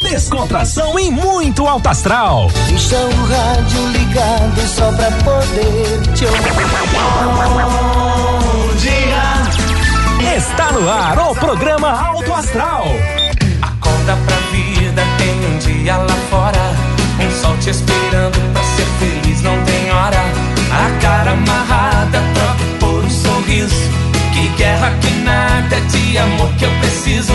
Descontração e muito alto astral. Deixa o rádio ligado só pra poder te ouvir. Bom dia. Está no ar o programa Alto Astral. Acorda pra vida, tem um dia lá fora. Um sol te esperando pra ser feliz, não tem hora. A cara amarrada, troca por um sorriso. Que guerra, que nada de amor que eu preciso.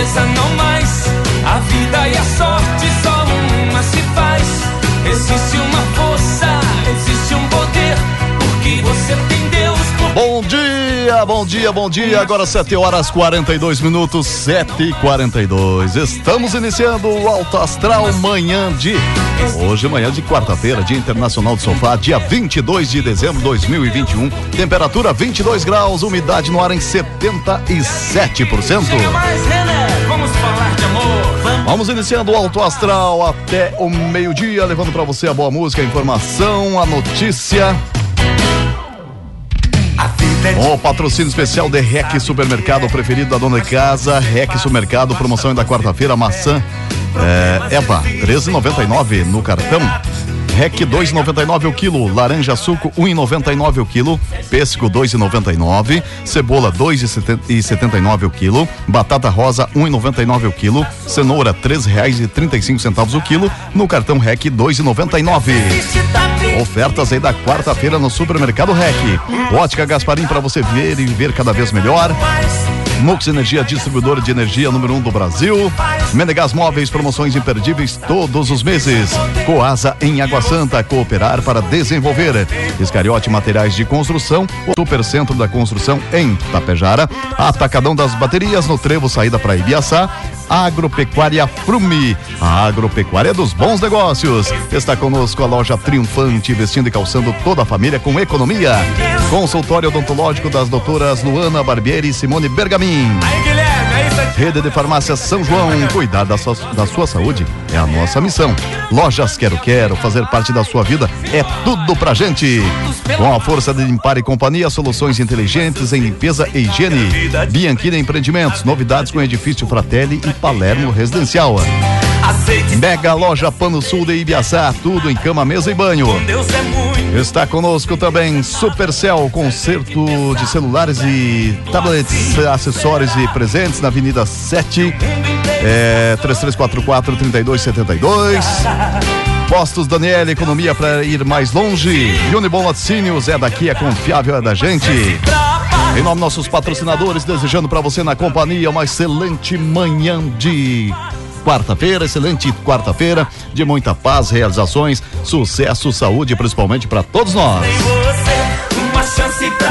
dia, bom dia. Agora 7 horas 42 minutos, 7 e 42 Estamos iniciando o Alto Astral manhã de. Hoje, manhã de quarta-feira, Dia Internacional do Sofá, dia 22 de dezembro de 2021. Temperatura 22 graus, umidade no ar em 77%. mais, René. Vamos falar Vamos iniciando o Alto Astral até o meio-dia, levando para você a boa música, a informação, a notícia. O patrocínio especial de REC Supermercado, preferido da dona de casa. REC Supermercado, promoção da quarta-feira, maçã é, Eva, 13,99 no cartão. REC 2,99 o quilo, laranja suco 1,99 o quilo, pêssego 2,99, cebola 2,79 o quilo, batata rosa 1,99 o quilo, cenoura três reais e trinta e cinco centavos o quilo, no cartão REC 2,99. Ofertas aí da quarta-feira no Supermercado REC. Ótica Gasparim para você ver e viver cada vez melhor. Mux Energia, distribuidora de energia número 1 um do Brasil. Menegas Móveis, promoções imperdíveis todos os meses. Coasa em Água Santa, cooperar para desenvolver. Escariote Materiais de Construção, o Supercentro da Construção em Tapejara. Atacadão das Baterias no Trevo, saída para Ibiaçá. Agropecuária Frume, a agropecuária dos bons negócios. Está conosco a loja Triunfante, vestindo e calçando toda a família com economia. Consultório odontológico das doutoras Luana Barbieri e Simone Bergamin. Aí, Guilherme. Rede de Farmácia São João, cuidar da sua, da sua saúde é a nossa missão. Lojas Quero Quero, fazer parte da sua vida é tudo pra gente. Com a força de Limpar e Companhia, soluções inteligentes em limpeza e higiene. Bianchina Empreendimentos, novidades com edifício Fratelli e Palermo Residencial. Mega Loja Pano Sul de Ibiaçá, tudo em cama, mesa e banho. É. Está conosco também Supercell, conserto de celulares e tablets, acessórios e presentes na Avenida 7, é, 3344-3272. Postos Daniel, economia para ir mais longe. Unibom Laticínios é daqui, é confiável, é da gente. Em nome dos nossos patrocinadores, desejando para você na companhia uma excelente manhã de quarta-feira, excelente quarta-feira, de muita paz, realizações, sucesso, saúde, principalmente para todos nós.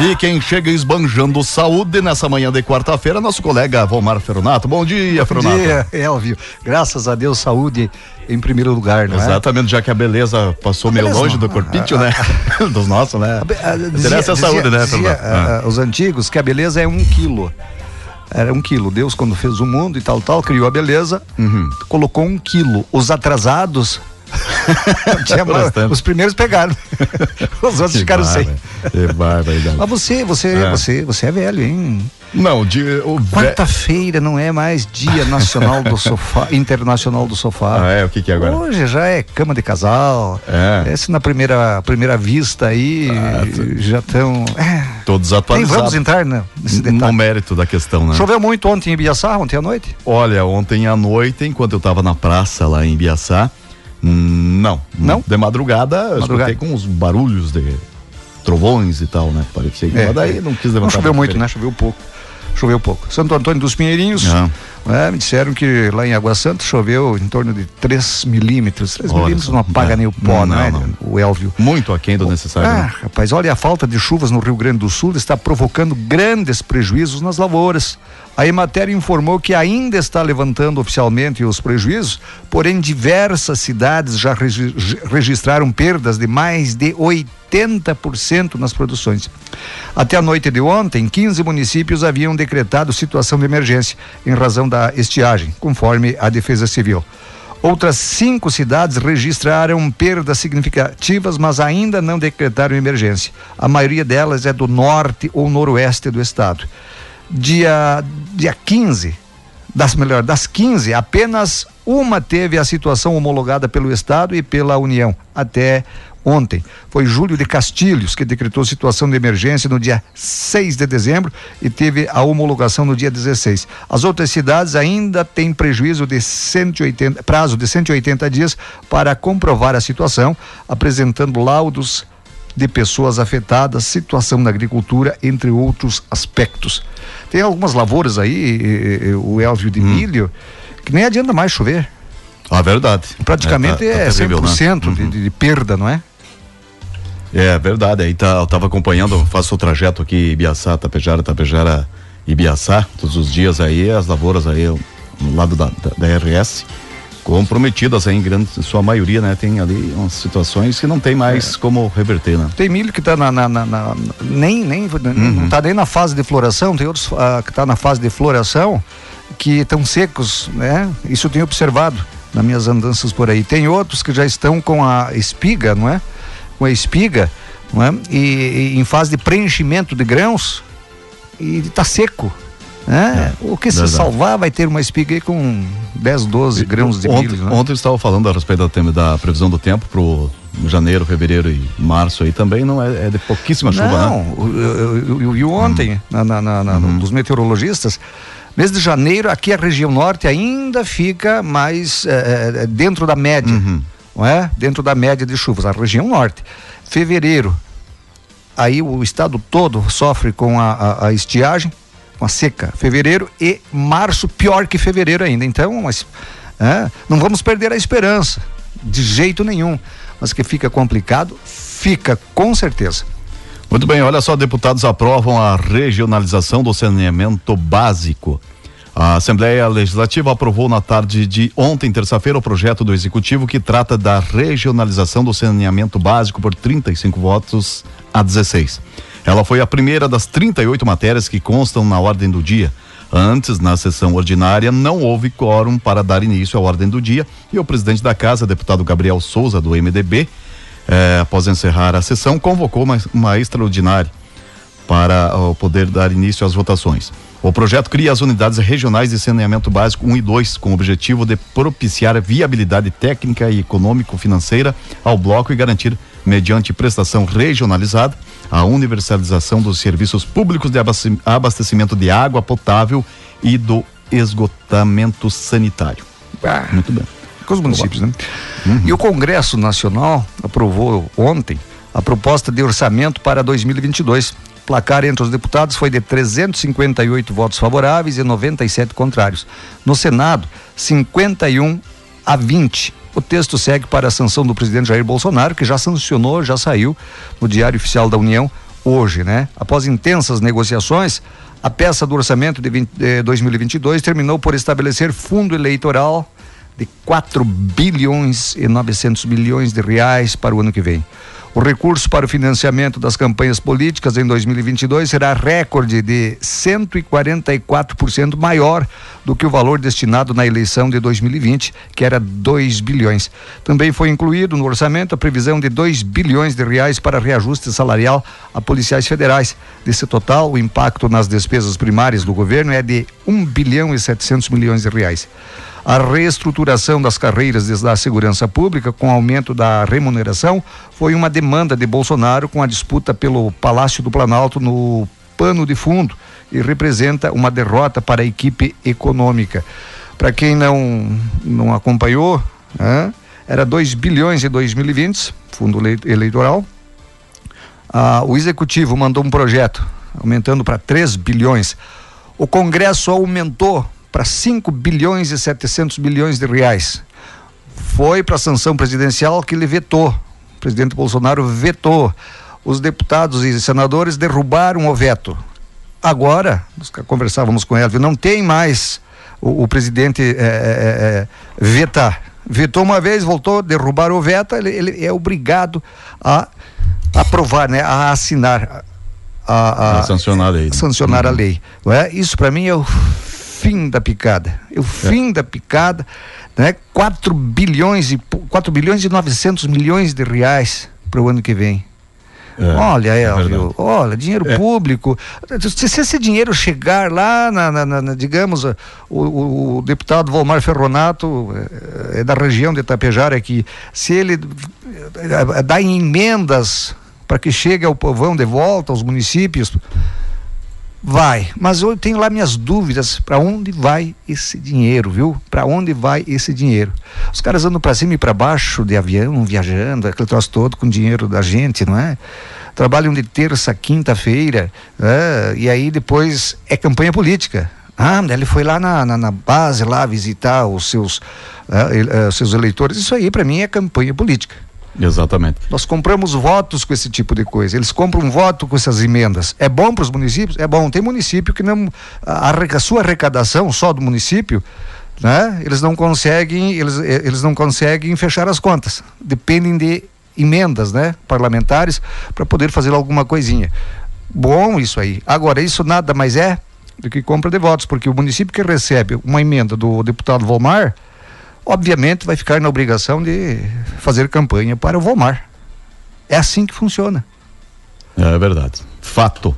E quem chega esbanjando saúde nessa manhã de quarta-feira, nosso colega Vomar Feronato. Bom dia, Bom Feronato. dia, Elvio. Graças a Deus, saúde em primeiro lugar, não é? Exatamente, já que a beleza passou meio beleza longe não. do corpício, né? Dos nossos, né? Interessa a saúde, né, dizia, Feronato? ah, ah, Os antigos que a beleza é um quilo. Era um quilo. Deus, quando fez o mundo e tal, tal, criou a beleza, Uhum. colocou um quilo. Os atrasados. tinha mais- os primeiros pegaram. Os outros ficaram sem. Que barbaridade. Mas você, você, É. você, você é velho, hein? Não, de, o Quarta-feira não é mais dia nacional do sofá, internacional do sofá. Ah, é? O que que é agora? Hoje já é cama de casal. É. Esse na primeira, primeira vista aí já estão. É, Todos nem atualizados. vamos entrar né, nesse no detalhe. mérito da questão, né? Choveu muito ontem em Ibiaçá, ontem à noite? Olha, ontem à noite, enquanto eu tava na praça lá em Biaçá, hum, não. Não? De madrugada, eu Madrugada. escutei com uns barulhos de trovões e tal, né? Parecia que É, daí é. não quis levantar. Não choveu muito, né? Choveu pouco. Choveu pouco. Santo Antônio dos Pinheirinhos, Ah. né, me disseram que lá em Água Santa choveu em torno de 3 milímetros. 3 Olha milímetros não apaga É. nem o pó, Não, não, é? não. O Elvio. Muito aquém do necessário. Ah, né? rapaz, olha, a falta de chuvas no Rio Grande do Sul está provocando grandes prejuízos nas lavouras. A Emater informou que ainda está levantando oficialmente os prejuízos, porém diversas cidades já regi- registraram perdas de mais de 80% nas produções. Até a noite de ontem, 15 municípios haviam decretado situação de emergência em razão da estiagem, conforme a Defesa Civil. Outras cinco cidades registraram perdas significativas, mas ainda não decretaram emergência. A maioria delas é do norte ou noroeste do estado. Dia, dia 15, das melhor, das 15, apenas uma teve a situação homologada pelo estado e pela União até ontem. Foi Júlio de Castilhos que decretou situação de emergência no dia 6 de dezembro e teve a homologação no dia 16. As outras cidades ainda têm prejuízo de 180, prazo de 180 dias para comprovar a situação, apresentando laudos de pessoas afetadas, situação na agricultura, entre outros aspectos. Tem algumas lavouras aí, o Elvio de milho, que nem adianta mais chover. Ah, verdade. Praticamente tá- tá é, terrível, né? 100% de, Uhum. de perda, não é? É verdade, aí tá, eu tava acompanhando, faço o trajeto aqui Ibiaçá, Tapejara, Tapejara, Ibiaçá, todos os dias aí, as lavouras aí, no lado da, da, da RS, comprometidas em grande, sua maioria, né, tem ali umas situações que não tem mais como reverter, né? Tem milho que está na, na- na- na- nem, nem Uhum. não está nem na fase de floração, tem outros ah, que está na fase de floração que estão secos, né? Isso eu tenho observado nas minhas andanças por aí. Tem outros que já estão com a espiga, não é? Com a espiga, não é? E, e em fase de preenchimento de grãos e está seco. Né? o que se É, verdade. salvar vai ter uma espiga aí com 10, 12 grãos de ontem, milho. né? Ontem eu estava falando a respeito da, da previsão do tempo pro janeiro, fevereiro e março aí também, não é, é de pouquíssima chuva, Não, né? eu, eu, vi ontem na, na- na- na- Uhum. dos meteorologistas. Mês de janeiro, aqui a região norte ainda fica mais eh, eh, dentro da média, Uhum. não é? Dentro da média de chuvas, a região norte. Fevereiro, aí o estado todo sofre com a, a- a estiagem, com a seca. Fevereiro e março, pior que fevereiro ainda. Então, mas, é, não vamos perder a esperança, de jeito nenhum. Mas que fica complicado, fica com certeza. Muito bem, olha só, deputados aprovam a regionalização do saneamento básico. A Assembleia Legislativa aprovou na tarde de ontem, terça-feira, o projeto do Executivo que trata da regionalização do saneamento básico por 35 votos a 16. Ela foi a primeira das 38 matérias que constam na ordem do dia. Antes, na sessão ordinária, não houve quórum para dar início à ordem do dia e o presidente da casa, deputado Gabriel Souza, do MDB, eh, após encerrar a sessão, convocou uma, uma extraordinária para ó, poder dar início às votações. O projeto cria as unidades regionais de saneamento básico 1 e 2, com o objetivo de propiciar viabilidade técnica e econômico-financeira ao bloco e garantir, mediante prestação regionalizada, a universalização dos serviços públicos de abaste- abastecimento de água potável e do esgotamento sanitário. Muito bem. com os municípios, né? E o Congresso Nacional aprovou ontem a proposta de orçamento para 2022. O placar entre os deputados foi de 358 votos favoráveis e 97 contrários. No Senado, 51 a 20. O texto segue para a sanção do presidente Jair Bolsonaro, que já sancionou, já saiu no Diário Oficial da União hoje, né? Após intensas negociações, a peça do orçamento de 20, eh, 2022 terminou por estabelecer fundo eleitoral de 4 bilhões e 900 milhões de reais para o ano que vem. O recurso para o financiamento das campanhas políticas em 2022 será recorde de 144% maior do que o valor destinado na eleição de 2020, que era 2 bilhões. Também foi incluído no orçamento a previsão de 2 bilhões de reais para reajuste salarial a policiais federais. Desse total, o impacto nas despesas primárias do governo é de 1 bilhão e 700 milhões de reais. A reestruturação das carreiras da segurança pública, com aumento da remuneração, foi uma demanda de Bolsonaro com a disputa pelo Palácio do Planalto no pano de fundo e representa uma derrota para a equipe econômica. Para quem não, não acompanhou, né, era 2 bilhões em 2020, fundo eleitoral. Ah, o executivo mandou um projeto aumentando para 3 bilhões. O Congresso aumentou para 5 bilhões e 700 bilhões de reais. Foi para a sanção presidencial que ele vetou. O presidente Bolsonaro vetou. Os deputados e senadores derrubaram o veto. Agora, nós conversávamos com ela, não tem mais o, o presidente é, é, vetar. Vetou uma vez, voltou, derrubar o veto, ele, ele é obrigado a aprovar, né, a assinar a, a, a sancionar a lei. Né? Sancionar uhum. a lei. Não é? Isso para mim é o fim da picada. É o fim é. da picada, né? 4 bilhões e 4 bilhões e 900 milhões de reais para o ano que vem. É, olha, é Elvio, olha, dinheiro é. público. Se, se, esse dinheiro chegar lá, na, na, na digamos, o, o, o, deputado Volmar Ferronato é, é da região de Itapejara aqui, se ele é, dá emendas para que chegue ao povão de volta, aos municípios, vai. Mas eu tenho lá minhas dúvidas para onde vai esse dinheiro, viu? Para onde vai esse dinheiro? Os caras andam para cima e para baixo de avião, viajando, aquele troço todo com dinheiro da gente, não é? Trabalham de terça, quinta-feira, é? e aí depois é campanha política. Ah, ele foi lá na, na, na base lá visitar os seus, é, é, seus eleitores. Isso aí para mim é campanha política. Exatamente. Nós compramos votos com esse tipo de coisa. Eles compram voto com essas emendas. É bom para os municípios? É bom. Tem município que não. A, a, sua arrecadação só do município. Né? Eles não conseguem, eles, eh, eles não conseguem fechar as contas. Dependem de emendas, né, parlamentares, para poder fazer alguma coisinha. Bom isso aí. Agora, isso nada mais é do que compra de votos, porque o município que recebe uma emenda do deputado Volmar, obviamente vai ficar na obrigação de fazer campanha para o Volmar. É assim que funciona. É verdade. Fato.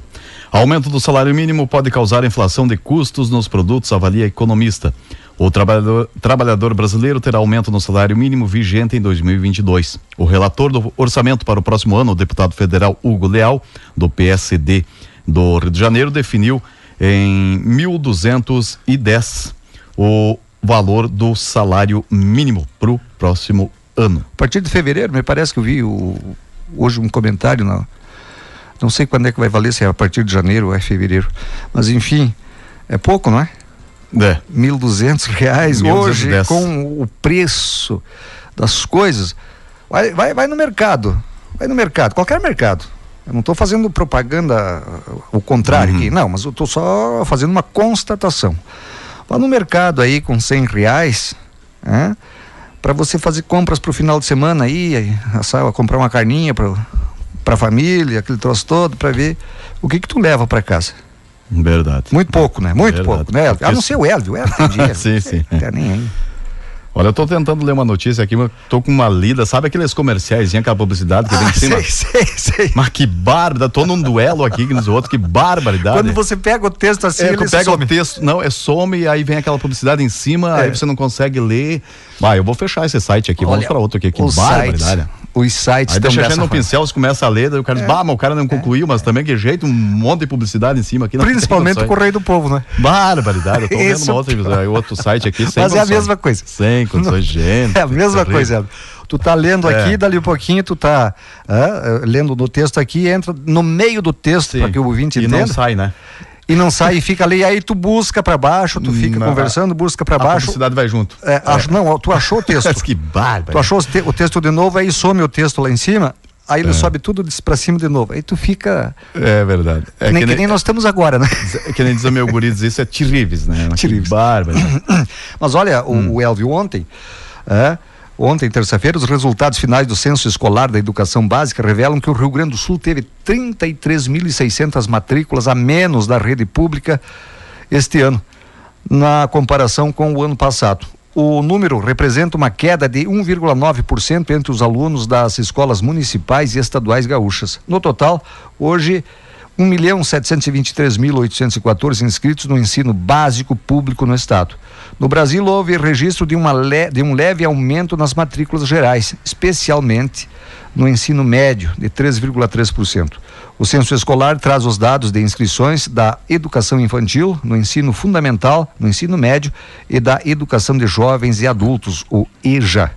Aumento do salário mínimo pode causar inflação de custos nos produtos, avalia economista. O trabalhador, trabalhador brasileiro terá aumento no salário mínimo vigente em 2022. O relator do orçamento para o próximo ano, o deputado federal Hugo Leal, do PSD do Rio de Janeiro, definiu em 1.210 o valor do salário mínimo para o próximo ano. A partir de fevereiro, me parece que eu vi o, hoje um comentário, não, não sei quando é que vai valer, se é a partir de janeiro ou é fevereiro, mas enfim, é pouco, não é? É. Mil duzentos reais hoje com o preço das coisas. Vai, vai, vai no mercado, vai no mercado, qualquer mercado. Eu não estou fazendo propaganda o contrário uhum. aqui, não, mas eu estou só fazendo uma constatação. Vá no mercado aí com cem reais, né? para você fazer compras para o final de semana aí, assar, comprar uma carninha para para a família, aquele troço todo, para ver o que que tu leva para casa. Verdade. Muito pouco, né? Muito Verdade. pouco, né? A não ser o Elvio, o Elvio tem dinheiro. sim, sim. Não nem aí. Olha, eu tô tentando ler uma notícia aqui, mas tô com uma lida, sabe aqueles comerciais, aquela publicidade que ah, vem em cima? Sei, sei, sei. Mas que bárbaro, tô num duelo aqui com os outros, que barbaridade. Quando você pega o texto assim, é, ele pega some. o texto, não, é some e aí vem aquela publicidade em cima, é. aí você não consegue ler. Vai, eu vou fechar esse site aqui, Olha, vamos para outro aqui, que barbaridade. Site, os sites Aí deixa a gente no pincel, você começa a ler, daí o cara é. diz, bah, mas o cara não concluiu, mas também que jeito, um monte de publicidade em cima aqui. Principalmente o Correio do Povo, né? Barbaridade, eu tô vendo uma outra, outro site aqui sem Mas é a mesma coisa. Sem condições, gente. É a mesma coisa. Tu tá lendo é. aqui, dali um pouquinho, tu tá lendo no texto aqui, entra no meio do texto para que o ouvinte e entenda. E não sai, né? E não sai e fica ali, aí tu busca para baixo, tu fica não, conversando, busca para baixo. A publicidade vai junto. É, é. Acho, não, tu achou o texto. que bárbaro. Tu achou o, te, o, texto de novo, aí some o texto lá em cima, aí ele é. sobe tudo para cima de novo. Aí tu fica. É verdade. É nem, que, nem, que nem nós estamos agora, né? É que nem diz o meu guri diz isso, é terríveis, né? Terríveis. Bárbaro. Mas olha, o, hum. o Elvio ontem. É, Ontem, terça-feira, os resultados finais do Censo Escolar da Educação Básica revelam que o Rio Grande do Sul teve 33.600 matrículas a menos da rede pública este ano, na comparação com o ano passado. O número representa uma queda de 1,9% entre os alunos das escolas municipais e estaduais gaúchas. No total, hoje 1 milhão 723.814 inscritos no ensino básico público no estado. No Brasil, houve registro de, uma le... de um leve aumento nas matrículas gerais, especialmente no ensino médio, de 3,3%. O censo escolar traz os dados de inscrições da educação infantil, no ensino fundamental, no ensino médio e da educação de jovens e adultos, o EJA.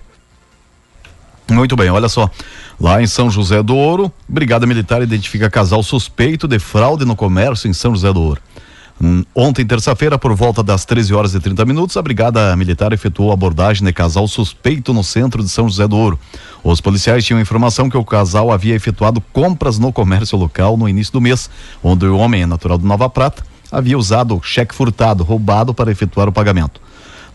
Muito bem, olha só. Lá em São José do Ouro, Brigada Militar identifica casal suspeito de fraude no comércio em São José do Ouro. Hum, Ontem, terça-feira, por volta das 13 horas e 30 minutos, a Brigada Militar efetuou abordagem de casal suspeito no centro de São José do Ouro. Os policiais tinham informação que o casal havia efetuado compras no comércio local no início do mês, onde o homem natural de Nova Prata havia usado cheque furtado, roubado para efetuar o pagamento.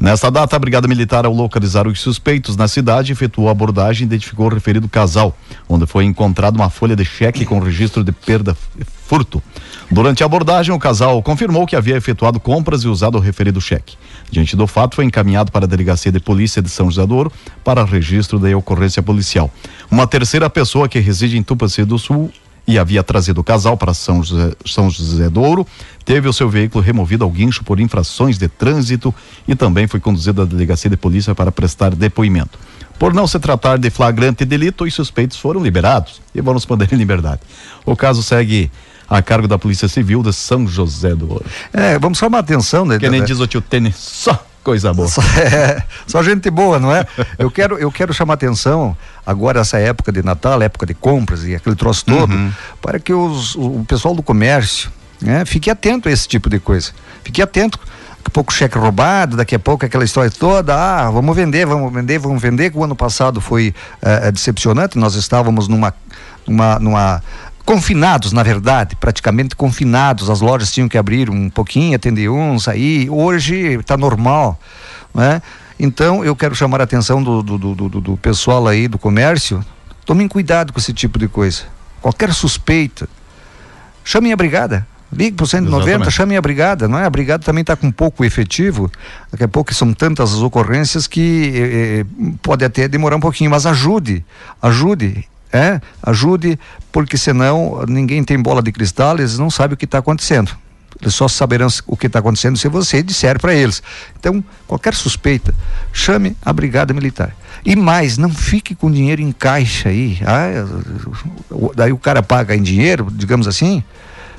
Nesta data, a Brigada Militar, ao localizar os suspeitos na cidade, efetuou a abordagem e identificou o referido casal, onde foi encontrada uma folha de cheque com registro de perda furto. Durante a abordagem, o casal confirmou que havia efetuado compras e usado o referido cheque. Diante do fato, foi encaminhado para a Delegacia de Polícia de São José do Ouro para registro da ocorrência policial. Uma terceira pessoa que reside em Tupaci do Sul e havia trazido o casal para São José, São José do Ouro, teve o seu veículo removido ao guincho por infrações de trânsito e também foi conduzido à delegacia de polícia para prestar depoimento. Por não se tratar de flagrante delito, os suspeitos foram liberados e vão responder em liberdade. O caso segue a cargo da Polícia Civil de São José do Ouro. É, vamos chamar a atenção, né? Que nem diz o tio Tênis, só coisa boa. Só, é, só gente boa, não é? Eu quero, eu quero chamar atenção agora essa época de Natal, época de compras e aquele troço todo, Uhum. para que os, o pessoal do comércio, né, fique atento a esse tipo de coisa. Fique atento. Daqui a pouco cheque roubado, daqui a pouco aquela história toda, ah, vamos vender, vamos vender, vamos vender, que o ano passado foi eh, eh, decepcionante, nós estávamos numa, numa, numa confinados, na verdade, praticamente confinados. As lojas tinham que abrir um pouquinho, atender um, sair. Hoje está normal, né? Então eu quero chamar a atenção do, do, do, do, pessoal aí do comércio. Tomem cuidado com esse tipo de coisa. Qualquer suspeita, chamem a brigada. Ligue para o 190, Exatamente. chamem a brigada, não é? A brigada também está com pouco efetivo. Daqui a pouco são tantas as ocorrências que eh, eh, pode até demorar um pouquinho, mas ajude, ajude, é? Ajude, porque senão ninguém tem bola de cristal, eles não sabem o que está acontecendo. Eles só saberão o que está acontecendo se você disser para eles. Então, qualquer suspeita, chame a brigada militar. E mais, não fique com dinheiro em caixa aí. Ah, daí o cara paga em dinheiro, digamos assim.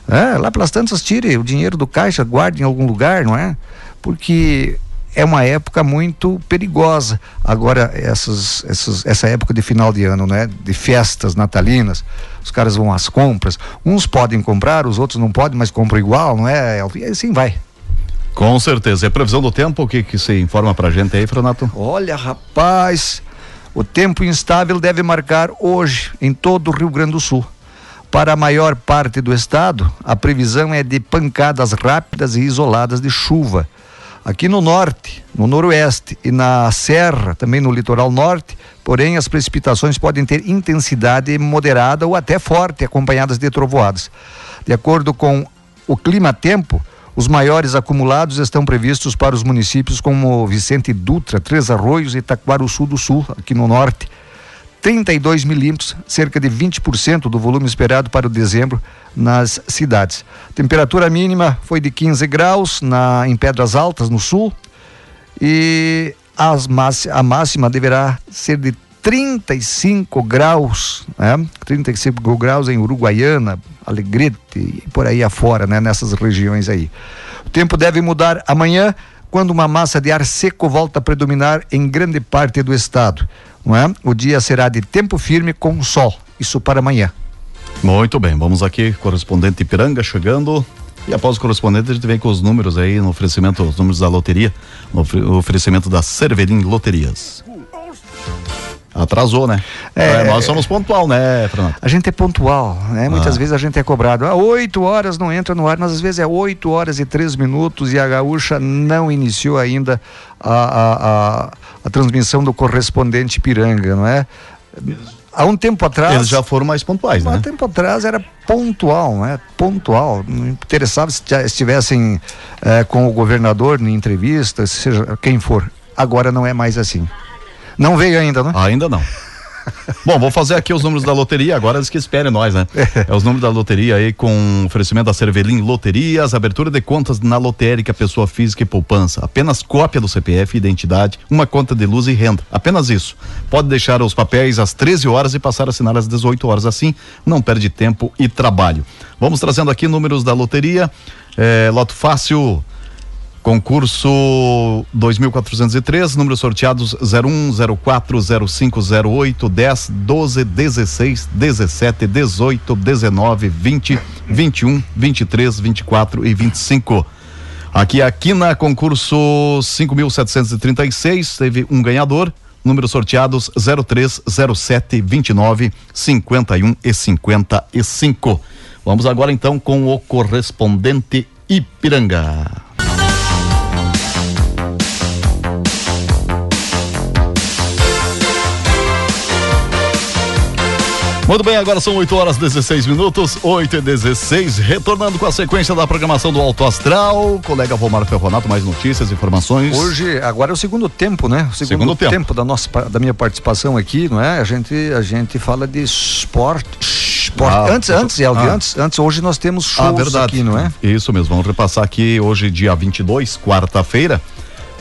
É, lá pelas tantas, tire o dinheiro do caixa, guarde em algum lugar, não é? Porque é uma época muito perigosa. Agora, essas, essas, essa época de final de ano, né? De festas natalinas, os caras vão às compras. Uns podem comprar, os outros não podem, mas compram igual, não é? E assim vai. Com certeza. E a previsão do tempo, o que, que você informa pra gente aí, Franato? Olha, rapaz, o tempo instável deve marcar hoje em todo o Rio Grande do Sul. Para a maior parte do estado, a previsão é de pancadas rápidas e isoladas de chuva. Aqui no norte, no noroeste e na serra, também no litoral norte, porém as precipitações podem ter intensidade moderada ou até forte, acompanhadas de trovoadas. De acordo com o clima-tempo, os maiores acumulados estão previstos para os municípios como Vicente Dutra, Três Arroios e Itaquaruçu do Sul, aqui no norte. 32 milímetros, cerca de 20% do volume esperado para o dezembro nas cidades. Temperatura mínima foi de 15 graus na, em Pedras Altas, no sul, e as a máxima deverá ser de 35 graus, né? 35 graus em Uruguaiana, Alegrete e por aí afora, né? Nessas regiões aí. O tempo deve mudar amanhã, quando uma massa de ar seco volta a predominar em grande parte do estado, não é? O dia será de tempo firme com sol, isso para amanhã. Muito bem, vamos aqui, correspondente Ipiranga chegando. E após o correspondente, a gente vem com os números aí no oferecimento, os números da loteria, no oferecimento da Cerverim Loterias. Atrasou, né? É. nós somos pontual, né, Fernando? A gente é pontual, né? Muitas Ah. vezes a gente é cobrado. Ah, oito horas não entra no ar, mas às vezes é oito horas e três minutos e a gaúcha não iniciou ainda a, a, a, a transmissão do correspondente Piranga, não é? Há um tempo atrás. Eles já foram mais pontuais, Há um né? tempo atrás era pontual, né? Pontual. Não interessava se já estivessem eh, com o governador em entrevista, seja quem for. Agora não é mais assim. Não veio ainda, né? Ainda não. Bom, vou fazer aqui os números da loteria, agora eles que esperem nós, né? É os números da loteria aí com oferecimento da Cervelim Loterias, abertura de contas na lotérica, pessoa física e poupança. Apenas cópia do CPF, identidade, uma conta de luz e renda. Apenas isso. Pode deixar os papéis às 13 horas e passar a assinar às 18 horas. Assim, não perde tempo e trabalho. Vamos trazendo aqui números da loteria. É, loto fácil. Concurso 2403, números sorteados 01, 04, 05, 08, 10, 12, 16, 17, 18, 19, 20, 21, 23, 24 e 25. Aqui, aqui na concurso 5.736, teve um ganhador, números sorteados 03, 07, 29, 51 e 55. Vamos agora então com o correspondente Ipiranga. Muito bem, agora são 8 horas 16 minutos, 8 e 16, retornando com a sequência da programação do Alto Astral. Colega Vomar Ferronato, mais notícias, informações. Hoje, agora é o segundo tempo, né? O segundo, Segundo tempo. tempo, da nossa da minha participação aqui, não é? A gente a gente fala de esporte. Ah, antes, antes, Elvio, ah. antes, antes hoje nós temos shows Ah, aqui, não é? Isso mesmo, vamos repassar aqui hoje, dia 22, quarta-feira.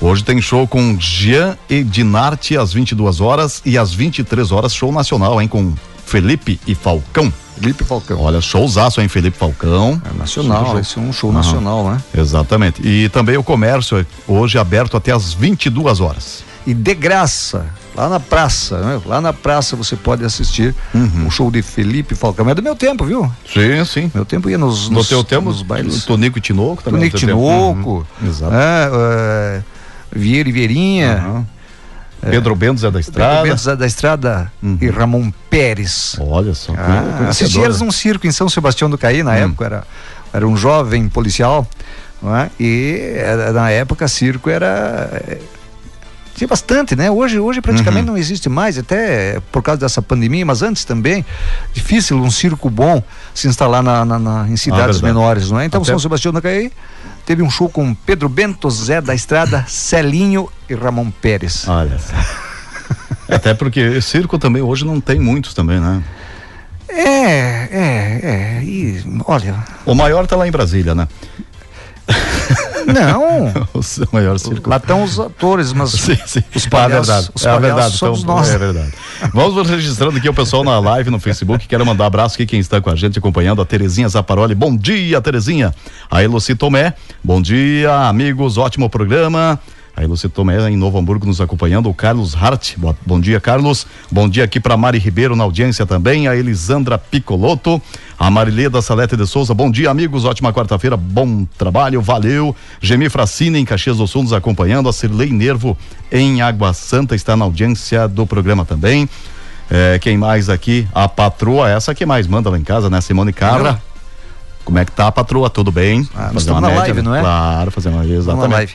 Hoje tem show com Jean e Dinarte às 22 horas e às 23 horas show nacional, hein, com Felipe e Falcão. Felipe Falcão. Olha, showzaço, hein, Felipe Falcão. É nacional, esse é um show Aham. nacional, né? Exatamente. E também o comércio hoje aberto até às 22 horas. E de graça, lá na praça, né? Lá na praça você pode assistir Uhum. um show de Felipe Falcão. É do meu tempo, viu? Sim, sim. Meu tempo ia nos, No nos, teu tempo, nos bailes. Tonico e Tinoco também. Tonico tempo. Tinoco, Uhum. Exato. é, é, Vieira e Vieirinha, Aham. Pedro Bento Zé da Estrada. Pedro Bento Zé da Estrada Uhum. e Ramon Pérez. Olha só. Ah, assisti eles num circo em São Sebastião do Caí, na Hum. época era, era um jovem policial, não é? e era- na época circo era. é, Tinha bastante, né? Hoje, hoje praticamente Uhum. não existe mais, até por causa dessa pandemia, mas antes também, difícil um circo bom se instalar na, na- na- em cidades Ah, menores, não é? Então Até- São Sebastião do Caí teve um show com Pedro Bento, Zé da Estrada, Celinho e Ramon Pérez. Olha só. Até porque circo também hoje não tem muitos também, né? É, é, é. E olha, O maior tá lá em Brasília, né? Não. O maior circo. Lá estão os atores, mas Sim, sim. os Ah, palhaços, verdade. os é verdade. somos Então, nós. É verdade. Vamos registrando aqui o pessoal na live no Facebook. Quero mandar abraço aqui quem está com a gente acompanhando a Terezinha Zaparoli. Bom dia, Terezinha. A Eloci Tomé. Bom dia, amigos. Ótimo programa. A Eloci Tomé em Novo Hamburgo nos acompanhando. O Carlos Hart. Bo- Bom dia, Carlos. Bom dia aqui para Mari Ribeiro na audiência também. A Elisandra Picoloto. A Marileda Salete de Souza. Bom dia, amigos. Ótima quarta-feira. Bom trabalho. Valeu. Gemi Fracine em Caxias do Sul nos acompanhando. A Cirlei Nervo em Água Santa está na audiência do programa também. É, quem mais aqui? A patroa, essa que mais manda lá em casa, né? Simone Carra. Como é que tá, patroa? Tudo bem? Ah, nós estamos uma na média, live, né? não é? Claro, fazer uma Uma exatamente. live.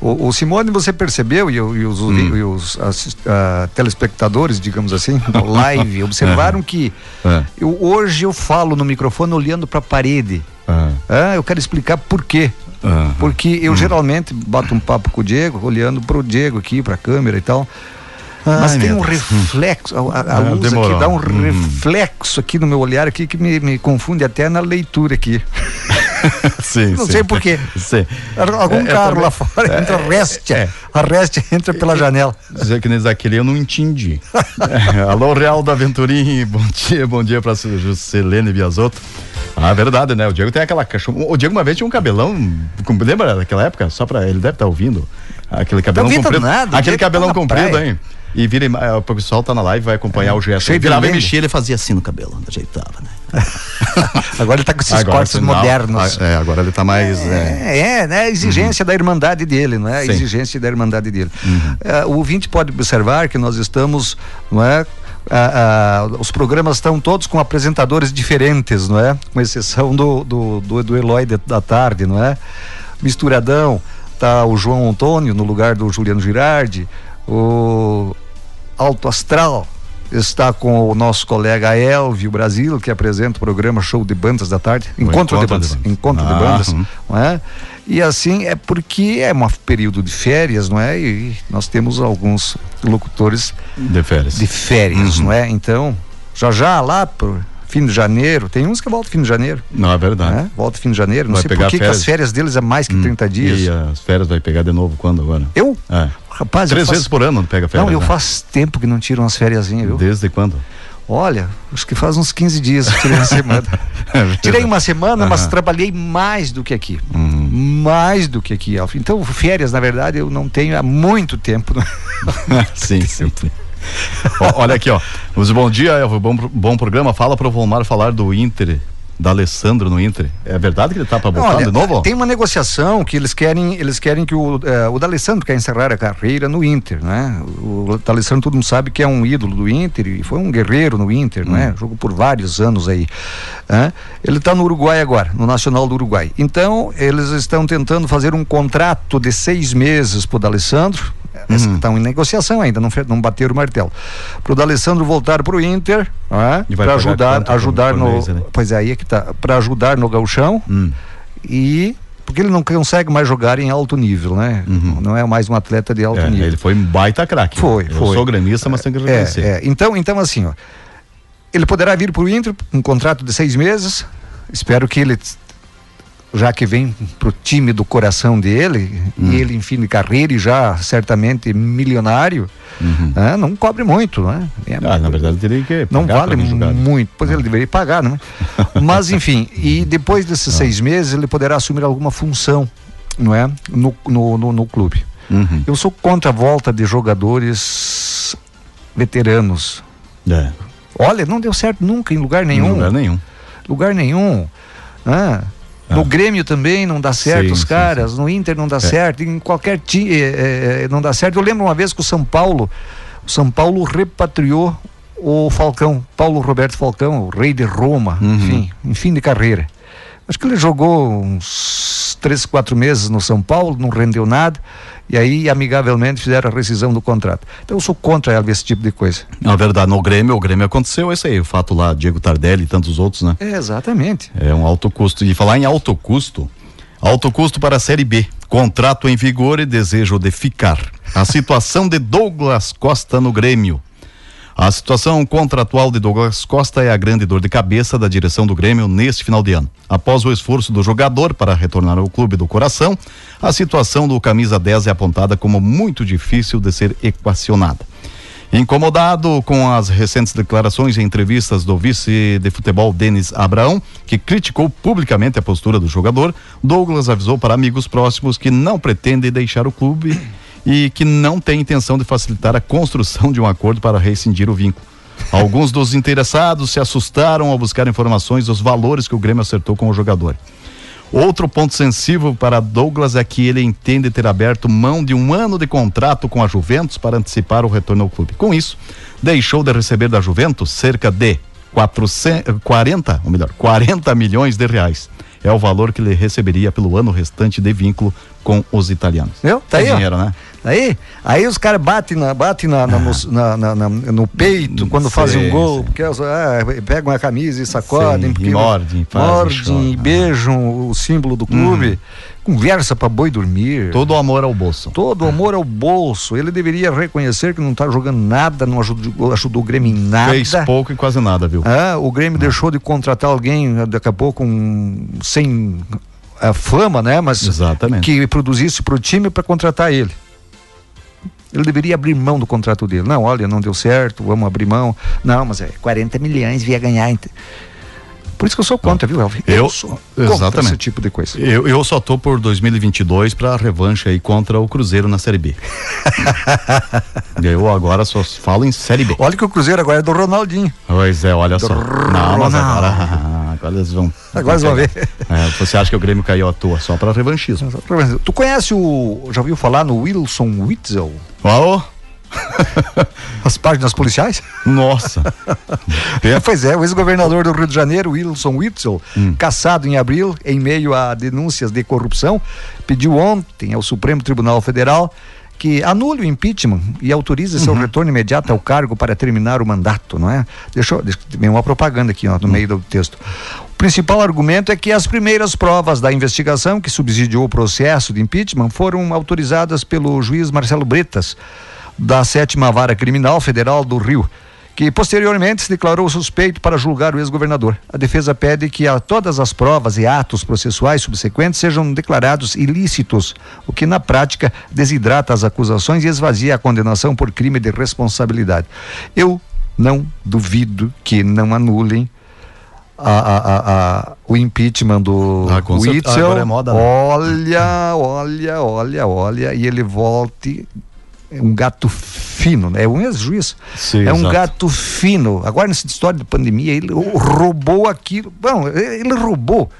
O, o Simone, você percebeu, e, o- e os, Hum. e os assist- ah, telespectadores, digamos assim, da live, observaram que É. eu, hoje eu falo no microfone olhando para a parede. Ah, Ah, eu quero explicar por quê. Porque eu geralmente bato um papo com o Diego, olhando pro Diego aqui, pra câmera e tal. Mas Ai, tem um reflexo, a, a- a Ah, luz demorou. aqui dá um Uhum. reflexo aqui no meu olhar aqui que me, me confunde até na leitura aqui. sim, Não sim. sei por quê. Sim. Algum É, é carro também- lá fora é, entra Restia. é. A Restia entra pela janela. Dizer que nesse aquele eu não entendi. É, alô, Real da Aventurim, bom dia, bom dia pra Juscelene Biasotto. Ah, verdade, né? O Diego tem aquela cachorra. O Diego uma vez tinha um cabelão. Lembra daquela época? Só pra. Ele deve estar ouvindo. Aquele cabelão ouvindo comprido. nada, aquele tá cabelão na comprido, praia. hein? E vira, e o pessoal tá na live, vai acompanhar o gesto. virava e mexia, ele fazia assim no cabelo, ajeitava, né? Agora ele tá com esses Agora, cortes afinal, modernos. ah, É, agora ele tá mais. é, É, é, né? A exigência da irmandade dele, não é? A Sim. Uhum. exigência da irmandade dele. É, o ouvinte pode observar que nós estamos, não é? Ah, ah, os programas estão todos com apresentadores diferentes, não é? Com exceção do, do, do, do Eloy de- da tarde, não é? Misturadão, tá o João Antônio no lugar do Juliano Girardi, o Alto Astral está com o nosso colega Elvio Brasil, que apresenta o programa Show de Bandas da Tarde. Encontro, Encontro de de Bandas. Bandas. Encontro de Ah, Bandas. hum. Não é? E assim é porque é um período de férias, não é? E nós temos alguns locutores de férias. de férias, Uhum. não é? Então, já já lá pro fim de janeiro, tem uns que voltam fim de janeiro. Não, é verdade. Né? Volta fim de janeiro. Não Vai sei por que as férias deles é mais que 30 dias. E as férias vai pegar de novo quando agora? Eu? É. Rapaz, Três faço... vezes por ano pega férias. Não, eu né? faz tempo que não tiro umas férias, viu? Desde quando? Olha, acho que faz uns 15 dias que tirei uma semana. tirei uma semana, mas Aham. trabalhei mais do que aqui. Uhum. Mais do que aqui, Alf. Então, férias, na verdade, eu não tenho há muito tempo. sim, sim. sim. Ó, olha aqui, ó. Bom dia, Elvio. Bom, bom programa. Fala pro Volmar falar do Inter da Alessandro no Inter. É verdade que ele tá para voltar de novo? Tem uma negociação que eles querem, eles querem que o, eh, o D'Alessandro quer encerrar a carreira no Inter, né? O D'Alessandro todo mundo sabe que é um ídolo do Inter e foi um guerreiro no Inter, né? Jogou por vários anos aí. né? Ele está no Uruguai agora, no Nacional do Uruguai. Então, eles estão tentando fazer um contrato de seis meses pro D'Alessandro, Estão em negociação ainda, não, não bateram o martelo. Pro D'Alessandro voltar pro Inter, E vai para ajudar, ajudar no. mês, né? Pois é, aí é que tá. Para ajudar no gauchão Hum. e porque ele não consegue mais jogar em alto nível, né? Não é mais um atleta de alto Uhum. É, nível. ele foi um baita craque. Foi, Eu foi. sou gremista, mas tenho que É, é. Então, então assim, ó, ele poderá vir para o Inter um contrato de seis meses. Espero que ele, já que vem pro time do coração dele Hum. e ele em fim de carreira e já certamente milionário, né, não cobre muito, né? É, Uhum. Ah, na verdade, teria que não vale muito, pois ele deveria pagar, né? Mas enfim, e depois desses Ah. seis meses ele poderá assumir alguma função, não é, no, no, no, no clube. Uhum. Eu sou contra a volta de jogadores veteranos. É, Olha, não deu certo nunca em lugar nenhum. Em lugar nenhum. Lugar nenhum. Ah, No Ah. Grêmio também não dá certo Sim, os sim, caras, no Inter não dá certo, em qualquer time não dá certo. Eu lembro uma vez que o São Paulo, o São Paulo repatriou o Falcão, Paulo Roberto Falcão, o rei de Roma, Uhum. enfim, em fim de carreira. Acho que ele jogou uns três, quatro meses no São Paulo, não rendeu nada, e aí amigavelmente fizeram a rescisão do contrato. Então eu sou contra esse tipo de coisa. Na verdade, no Grêmio, o Grêmio aconteceu esse aí, o fato lá, Diego Tardelli e tantos outros, né? É, exatamente. É um alto custo. E falar em alto custo, alto custo para a Série B. Contrato em vigor e desejo de ficar. A situação de Douglas Costa no Grêmio. A situação contratual de Douglas Costa é a grande dor de cabeça da direção do Grêmio neste final de ano. Após o esforço do jogador para retornar ao clube do coração, a situação do camisa 10 é apontada como muito difícil de ser equacionada. Incomodado com as recentes declarações e entrevistas do vice de futebol Denis Abraão, que criticou publicamente a postura do jogador, Douglas avisou para amigos próximos que não pretende deixar o clube e que não tem intenção de facilitar a construção de um acordo para rescindir o vínculo. Alguns dos interessados se assustaram ao buscar informações dos valores que o Grêmio acertou com o jogador. Outro ponto sensível para Douglas é que ele entende ter aberto mão de um ano de contrato com a Juventus para antecipar o retorno ao clube. Com isso, deixou de receber da Juventus cerca de 400, 40, ou melhor, 40 milhões de reais. É o valor que ele receberia pelo ano restante de vínculo com os italianos. Viu? Tá É aí, ó. dinheiro, né? Aí, aí os caras batem, na, batem na, na, no- na- no peito quando Sim, fazem um gol, sim. porque ah, pegam a camisa e sacodem, Sim, porque e mordem, fazem, mordem e beijam o símbolo do clube, conversa pra boi dormir. Todo o amor ao bolso. Todo o amor ao bolso. Ele deveria reconhecer que não tá jogando nada, não ajudou, ajudou o Grêmio em nada. Fez pouco e quase nada, viu? Ah, o Grêmio deixou de contratar alguém ah, daqui a pouco um, sem a fama, né? Mas Exatamente. que produzisse para o time para contratar ele. Ele deveria abrir mão do contrato dele. Não, olha, não deu certo, vamos abrir mão. Não, mas é 40 milhões, ia ganhar. Por isso que eu sou contra, viu, Elvio? Eu- sou contra exatamente. esse tipo de coisa. Eu, eu só tô por 2022 para revanche aí contra o Cruzeiro na Série B. eu agora só falo em Série B. Olha que o Cruzeiro agora é do Ronaldinho. Pois é, olha só. Não, mas agora, agora eles vão. Agora eles vão ver. É, você acha que o Grêmio caiu à toa só para revanchismo? Tu conhece o. Já ouviu falar no Wilson Witzel? Uau, As páginas policiais? nossa. É, pois é, o ex-governador do Rio de Janeiro, Wilson Witzel, Hum. caçado em abril, em meio a denúncias de corrupção, pediu ontem ao Supremo Tribunal Federal que anule o impeachment e autorize Uhum. seu retorno imediato ao cargo para terminar o mandato, não é? Deixa, tem uma propaganda aqui, Hum. ó, no meio do texto. O principal argumento é que as primeiras provas da investigação que subsidiou o processo de impeachment foram autorizadas pelo juiz Marcelo Bretas, da sétima vara criminal federal do Rio, que posteriormente se declarou suspeito para julgar o ex-governador. A defesa pede que a todas as provas e atos processuais subsequentes sejam declarados ilícitos, o que na prática desidrata as acusações e esvazia a condenação por crime de responsabilidade. Eu não duvido que não anulem a- a- a- o impeachment do Ah. Witzel. Agora é moda, né? Olha, olha, olha, olha, e ele volte é um gato fino, né? É um ex-juiz. É um exato. gato fino. Agora, nessa história de pandemia, ele roubou aquilo. Bom, ele roubou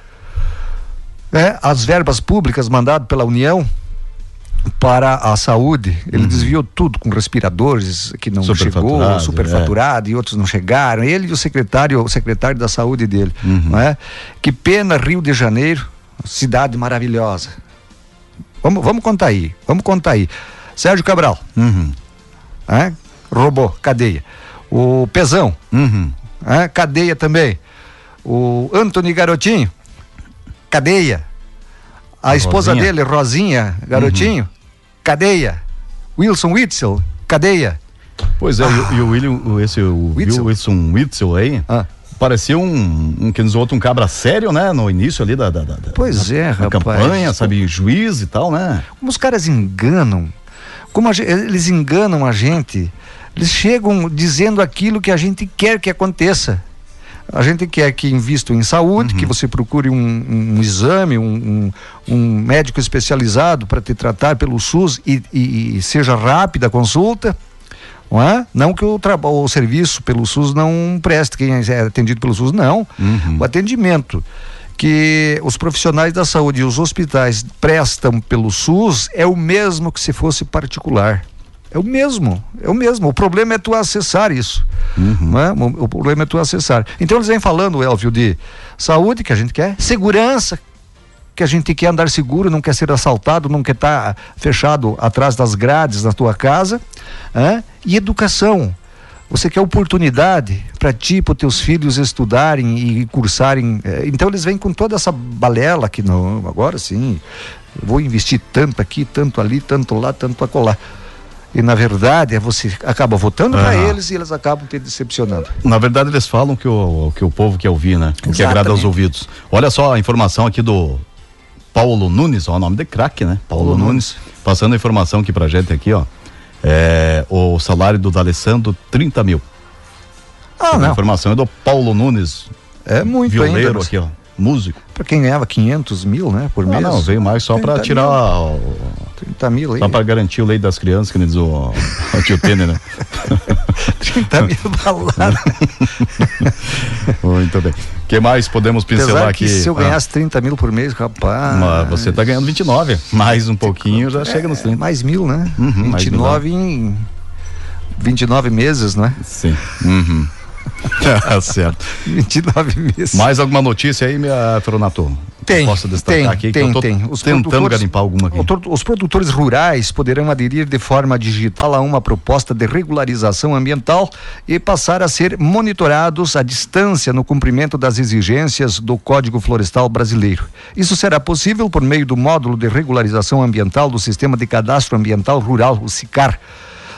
né, as verbas públicas mandadas pela União para a saúde. Ele desviou tudo com respiradores que não chegou, Superfaturado, superfaturado, e outros não chegaram. Ele e o secretário, o secretário da saúde dele. Não é? Que pena Rio de Janeiro, cidade maravilhosa. Vamos, vamos contar aí, vamos contar aí. Sérgio Cabral, Uhum. é? roubou, cadeia. O Pezão, Uhum. é? cadeia também. O Anthony Garotinho, cadeia. A, esposa Rosinha. dele, Rosinha Garotinho, cadeia. Wilson Witzel, cadeia. Pois é, e o- e o William, esse, o Witzel. Wilson Witzel aí, Ah. parecia um, um que nos outro um cabra sério, né? No início ali da, da, da- da- Pois é, da rapaz. campanha, sabe, juiz e tal, né? Como os caras enganam, como eles enganam a gente, eles chegam dizendo aquilo que a gente quer que aconteça. A gente quer que invistam em saúde, que você procure um, um- um exame, um, um- médico especializado para te tratar pelo SUS e, e- e seja rápida a consulta. Não, é? não que o, o serviço pelo SUS não preste, quem é atendido pelo SUS, não. O atendimento que os profissionais da saúde e os hospitais prestam pelo SUS é o mesmo que se fosse particular. É o mesmo, é o mesmo. O problema é tu acessar isso. não é? O, o problema é tu acessar. Então eles vêm falando, Elvio, de saúde que a gente quer, segurança que a gente quer andar seguro, não quer ser assaltado, não quer estar fechado atrás das grades na tua casa, e educação. Você quer oportunidade para ti, para teus filhos estudarem e cursarem. eh, Então eles vêm com toda essa balela que não, agora sim, vou investir tanto aqui, tanto ali, tanto lá, tanto acolá. E na verdade, é você acaba votando para Aham. eles e eles acabam te decepcionando. Na verdade, eles falam que o, que o povo quer ouvir, né? O que agrada aos ouvidos. Olha só a informação aqui do Paulo Nunes, ó, o nome de craque, né? Paulo, Paulo Nunes. Passando a informação aqui pra gente aqui, ó. É, o salário do D'Alessandro, 30 mil. Ah, A não. informação é do Paulo Nunes, É muito violeiro ainda. aqui, ó. Músico. Para quem ganhava 500 mil, né, por mês. não, veio mais só pra 30 tirar, o- 30 mil aí. só pra garantir o leite das crianças, que nem diz o, o tio Tênis, né? 30 mil balada. Muito bem. O que mais podemos pincelar aqui? se eu Ah, ganhasse 30 mil por mês, rapaz. mas você tá ganhando 29. Mais um pouquinho já chega nos 30. Mais mil, né? Uhum, mais 29 em 29 meses, né? Sim. Uhum. Tá certo. 29 meses. Mais alguma notícia aí, minha Fronato? Tem, Posso destacar tem, aqui tem, tem. Os tentando garimpar alguma aqui. Os produtores rurais poderão aderir de forma digital a uma proposta de regularização ambiental e passar a ser monitorados à distância no cumprimento das exigências do Código Florestal Brasileiro. Isso será possível por meio do módulo de regularização ambiental do Sistema de Cadastro Ambiental Rural, o SICAR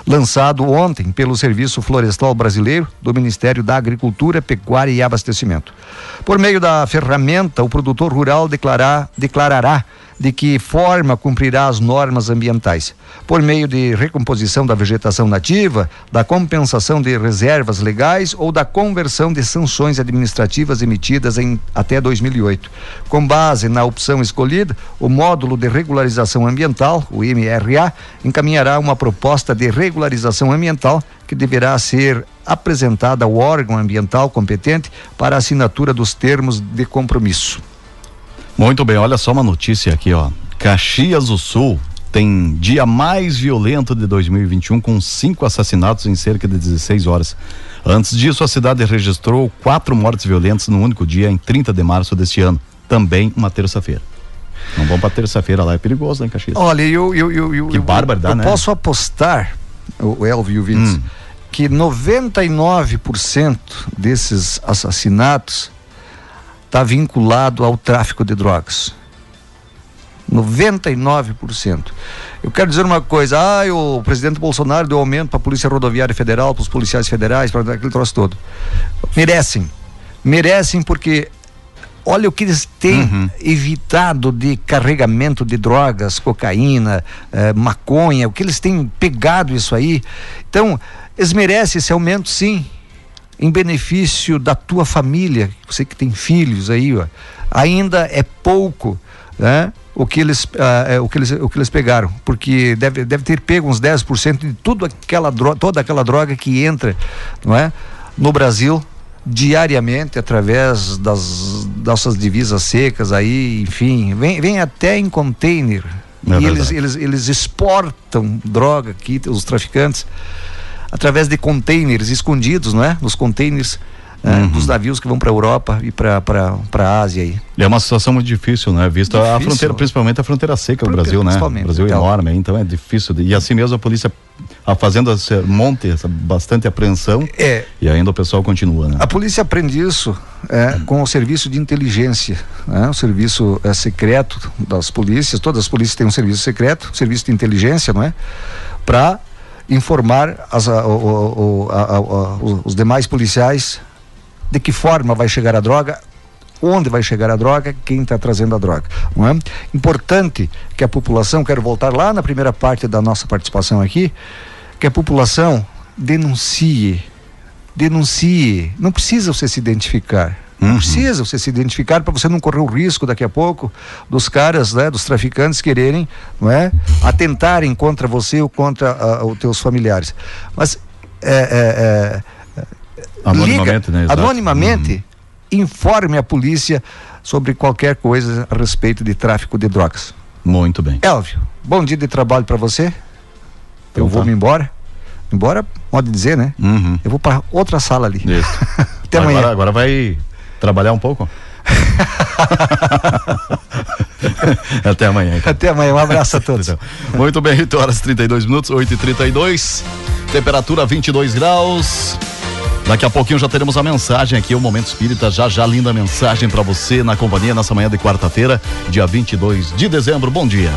lançado ontem pelo Serviço Florestal Brasileiro do Ministério da Agricultura, Pecuária e Abastecimento. Por meio da ferramenta, o produtor rural declarar, declarará de que forma cumprirá as normas ambientais. Por meio de recomposição da vegetação nativa, da compensação de reservas legais ou da conversão de sanções administrativas emitidas em até 2008. Com base na opção escolhida, o módulo de regularização ambiental, o MRA, encaminhará uma proposta de regularização ambiental que deverá ser apresentada ao órgão ambiental competente para assinatura dos termos de compromisso. Muito bem, olha só uma notícia aqui, ó. Caxias do Sul tem dia mais violento de 2021 com cinco assassinatos em cerca de 16 horas. Antes disso, a cidade registrou quatro mortes violentas no único dia, em 30 de março deste ano. Também uma terça-feira. Não vamos pra terça-feira lá, é perigoso, né, em Caxias? Olha, eu, eu, eu, eu, Que eu- barbaridade, eu né? posso apostar, o Elvio e o Vintes, Hum. que 99% desses assassinatos está vinculado ao tráfico de drogas. 99%. Eu quero dizer uma coisa, ah, o presidente Bolsonaro deu aumento para a Polícia Rodoviária Federal, para os policiais federais, para aquele troço todo. Merecem. Merecem porque olha o que eles têm Uhum. evitado de carregamento de drogas, cocaína, eh, maconha, o que eles têm pegado isso aí. Então, eles merecem esse aumento sim. Em benefício da tua família, você que tem filhos aí, ó, ainda é pouco, né? O que, eles, uh, o, que eles, o que eles pegaram, porque deve, deve ter pego uns 10% de tudo aquela droga, toda aquela droga que entra não é, no Brasil diariamente através das nossas divisas secas aí, enfim, vem, vem até em container. É e eles, eles, eles exportam droga aqui, os traficantes, através de containers escondidos, não é? Nos containers né, uhum. dos navios que vão para a Europa e para a Ásia aí. É uma situação muito difícil, né? Vista difícil. a fronteira, principalmente a fronteira seca do Brasil, né? O Brasil é enorme, então é difícil. E assim mesmo a polícia a fazendo esse monte, bastante apreensão. É. E ainda o pessoal continua, né? A polícia aprende isso é, com o serviço de inteligência, né? o serviço é, secreto das polícias. Todas as polícias têm um serviço secreto, serviço de inteligência, não é? Para informar as, a, o, a, os demais policiais de que forma vai chegar a droga, onde vai chegar a droga, quem está trazendo a droga. Não é? Importante que a população, quero voltar lá na primeira parte da nossa participação aqui, que a população denuncie, denuncie, não precisa você se identificar. Não uhum. precisa você se identificar para você não correr o risco daqui a pouco dos caras, né, dos traficantes quererem, não é, atentarem contra você ou contra uh, os teus familiares. Mas é, é, é Anonimamente, liga, né? Anonimamente, uhum. informe a polícia sobre qualquer coisa a respeito de tráfico de drogas. Muito bem. Elvio, bom dia de trabalho para você. Então, Eu vou tá. me embora. Embora, pode dizer, né? Uhum. Eu vou para outra sala ali. Isso. Até agora, amanhã. Agora vai trabalhar um pouco? Até amanhã. Então. Até amanhã. Um abraço a todos. Então, muito bem, 8 horas 32 minutos, 8 e 32 Temperatura 22 graus. Daqui a pouquinho já teremos a mensagem aqui, o Momento Espírita. Já já linda mensagem para você na companhia nessa manhã de quarta-feira, dia 22 de dezembro. Bom dia.